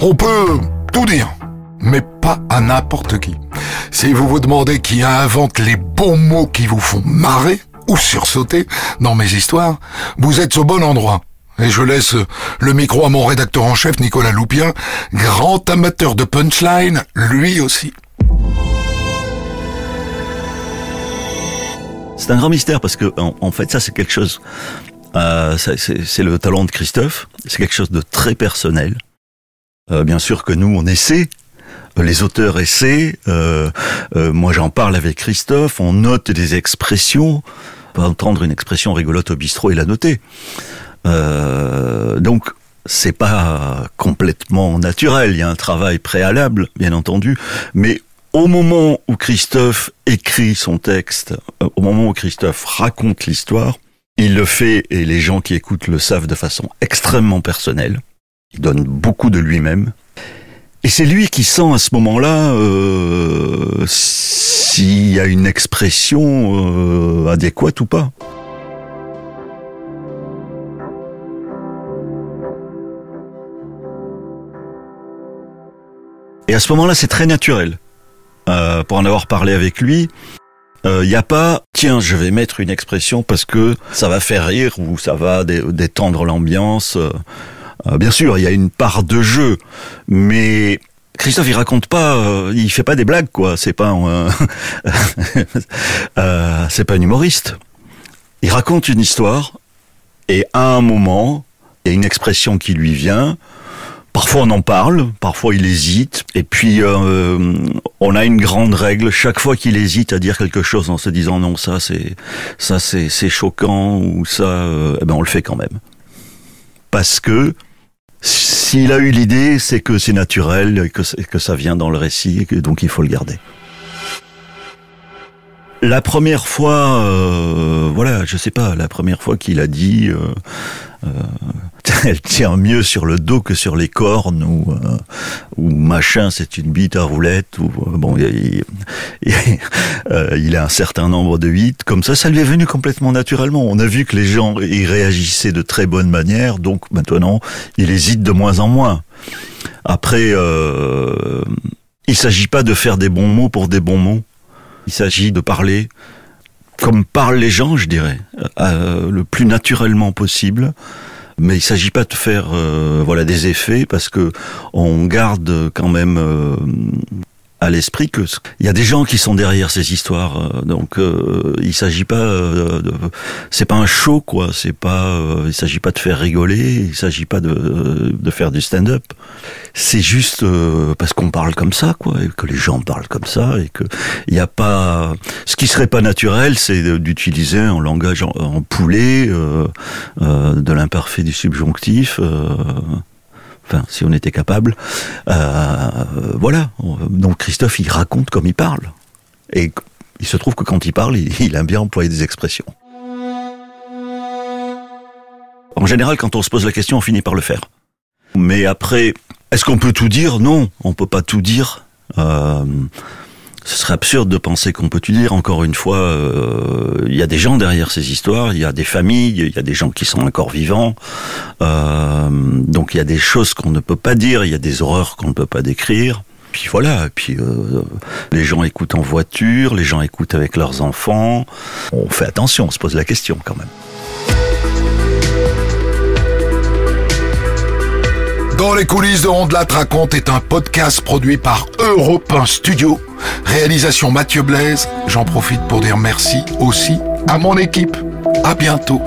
On peut tout dire, mais pas à n'importe qui. Si vous vous demandez qui invente les bons mots qui vous font marrer ou sursauter dans mes histoires, vous êtes au bon endroit. Et je laisse le micro à mon rédacteur en chef Nicolas Loupien, grand amateur de punchline, lui aussi. C'est un grand mystère parce que en, fait ça c'est quelque chose, euh, c'est le talent de Christophe, c'est quelque chose de très personnel. Euh, bien sûr que nous on essaie, les auteurs essaient. Euh, moi j'en parle avec Christophe, on note des expressions. On va entendre une expression rigolote au bistrot et la noter. donc c'est pas complètement naturel. Il y a un travail préalable, bien entendu, mais au moment où Christophe écrit son texte, euh, au moment où Christophe raconte l'histoire, il le fait, et les gens qui écoutent le savent de façon extrêmement personnelle. Il donne beaucoup de lui-même. Et c'est lui qui sent à ce moment-là euh, s'il y a une expression euh, adéquate ou pas. Et à ce moment-là, c'est très naturel. Euh, pour en avoir parlé avec lui, il euh, n'y a pas tiens je vais mettre une expression parce que ça va faire rire ou ça va détendre l'ambiance. Euh, bien sûr, il y a une part de jeu, mais Christophe il raconte pas, il fait pas des blagues quoi. C'est pas c'est pas un humoriste. Il raconte une histoire et à un moment il y a une expression qui lui vient Parfois on en parle, parfois il hésite, et puis euh, on a une grande règle. Chaque fois qu'il hésite à dire quelque chose en se disant non ça c'est ça c'est c'est choquant ou ça, euh, eh ben on le fait quand même, parce que s'il a eu l'idée, c'est que c'est naturel, et que, que ça vient dans le récit, et donc il faut le garder. La première fois, euh, voilà, je sais pas, la première fois qu'il a dit, euh, elle tient mieux sur le dos que sur les cornes ou ou machin, c'est une bite à roulette ou bon, il, il, a un certain nombre de huit comme ça, ça lui est venu complètement naturellement. On a vu que les gens y réagissaient de très bonne manière, donc maintenant il hésite de moins en moins. Après, euh, il s'agit pas de faire des bons mots pour des bons mots. Il s'agit de parler comme parlent les gens, je dirais, euh, le plus naturellement possible. Mais il s'agit pas de faire euh, voilà des effets parce que on garde quand même euh, à l'esprit que il y a des gens qui sont derrière ces histoires euh, donc euh, il s'agit pas euh, de, c'est pas un show quoi. C'est pas euh, il s'agit pas de faire rigoler il s'agit pas de, de faire du stand-up. C'est juste parce qu'on parle comme ça quoi et que les gens parlent comme ça et que il y a pas ce qui serait pas naturel c'est d'utiliser un langage en, en poulet de l'imparfait du subjonctif enfin si on était capable. Euh, voilà. Donc Christophe, il raconte comme il parle. Et il se trouve que quand il parle, il, aime bien employer des expressions. En général, quand on se pose la question, on finit par le faire. Mais après, est-ce qu'on peut tout dire? Non, on peut pas tout dire. Euh, ce serait absurde de penser qu'on peut tout dire. Encore une fois, euh, il y a des gens derrière ces histoires, il y a des familles, il y a des gens qui sont encore vivants. Euh, donc il y a des choses qu'on ne peut pas dire, il y a des horreurs qu'on ne peut pas décrire. Puis voilà, puis euh, les gens écoutent en voiture, les gens écoutent avec leurs enfants. On fait attention, on se pose la question quand même. Dans les coulisses de Rondelat raconte est un podcast produit par Europe 1 Studio. Réalisation Mathieu Blaise. J'en profite pour dire merci aussi à mon équipe. À bientôt.